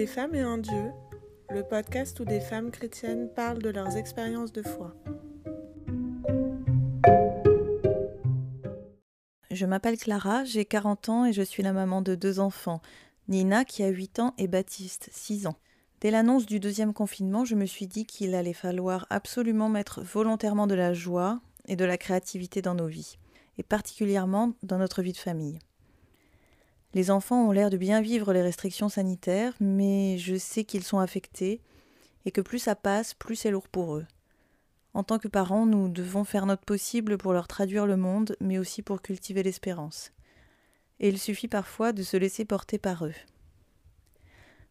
Des femmes et un Dieu, le podcast où des femmes chrétiennes parlent de leurs expériences de foi. Je m'appelle Clara, j'ai 40 ans et je suis la maman de deux enfants, Nina qui a 8 ans et Baptiste, 6 ans. Dès l'annonce du deuxième confinement, je me suis dit qu'il allait falloir absolument mettre volontairement de la joie et de la créativité dans nos vies, et particulièrement dans notre vie de famille. Les enfants ont l'air de bien vivre les restrictions sanitaires, mais je sais qu'ils sont affectés et que plus ça passe, plus c'est lourd pour eux. En tant que parents, nous devons faire notre possible pour leur traduire le monde, mais aussi pour cultiver l'espérance. Et il suffit parfois de se laisser porter par eux.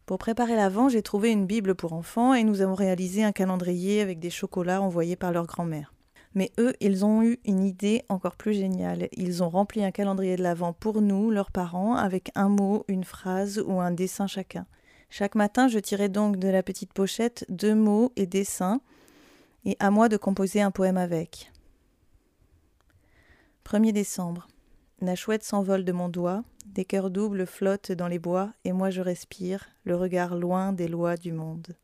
Pour préparer l'avant, j'ai trouvé une Bible pour enfants et nous avons réalisé un calendrier avec des chocolats envoyés par leur grand-mère. Mais eux, ils ont eu une idée encore plus géniale. Ils ont rempli un calendrier de l'Avent pour nous, leurs parents, avec un mot, une phrase ou un dessin chacun. Chaque matin, je tirais donc de la petite pochette deux mots et dessins, et à moi de composer un poème avec. 1er décembre. La chouette s'envole de mon doigt, des cœurs doubles flottent dans les bois, et moi je respire, le regard loin des lois du monde.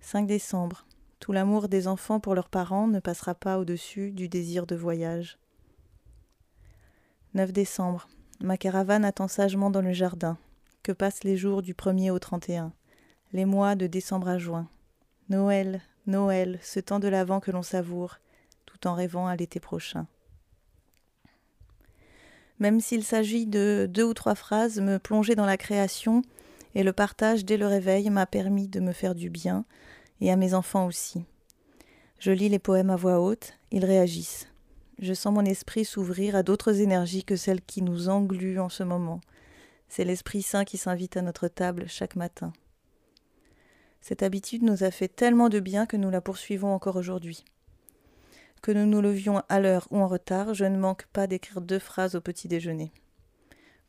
5 décembre. Tout l'amour des enfants pour leurs parents ne passera pas au-dessus du désir de voyage. 9 décembre. Ma caravane attend sagement dans le jardin. Que passent les jours du 1er au 31 Les mois de décembre à juin. Noël, Noël, ce temps de l'avant que l'on savoure, tout en rêvant à l'été prochain. Même s'il s'agit de deux ou trois phrases, me plonger dans la création et le partage dès le réveil m'a permis de me faire du bien, et à mes enfants aussi. Je lis les poèmes à voix haute, ils réagissent. Je sens mon esprit s'ouvrir à d'autres énergies que celles qui nous engluent en ce moment. C'est l'Esprit Saint qui s'invite à notre table chaque matin. Cette habitude nous a fait tellement de bien que nous la poursuivons encore aujourd'hui. Que nous nous levions à l'heure ou en retard, je ne manque pas d'écrire deux phrases au petit déjeuner.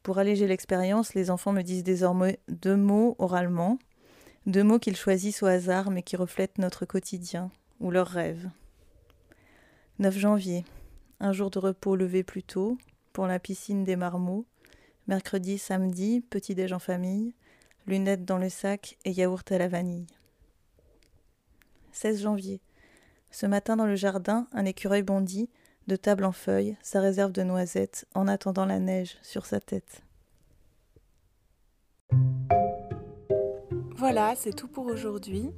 Pour alléger l'expérience, les enfants me disent désormais deux mots oralement, deux mots qu'ils choisissent au hasard mais qui reflètent notre quotidien ou leurs rêves. 9 janvier. Un jour de repos levé plus tôt, pour la piscine des marmots. Mercredi, samedi, petit-déj en famille, lunettes dans le sac et yaourt à la vanille. 16 janvier. Ce matin dans le jardin, un écureuil bondit, de table en feuilles, sa réserve de noisettes, en attendant la neige sur sa tête. Voilà, c'est tout pour aujourd'hui.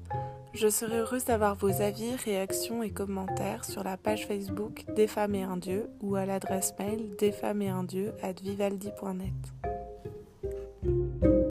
Je serai heureuse d'avoir vos avis, réactions et commentaires sur la page Facebook Des femmes et un dieu ou à l'adresse mail desfemmesetundieu at vivaldi.net.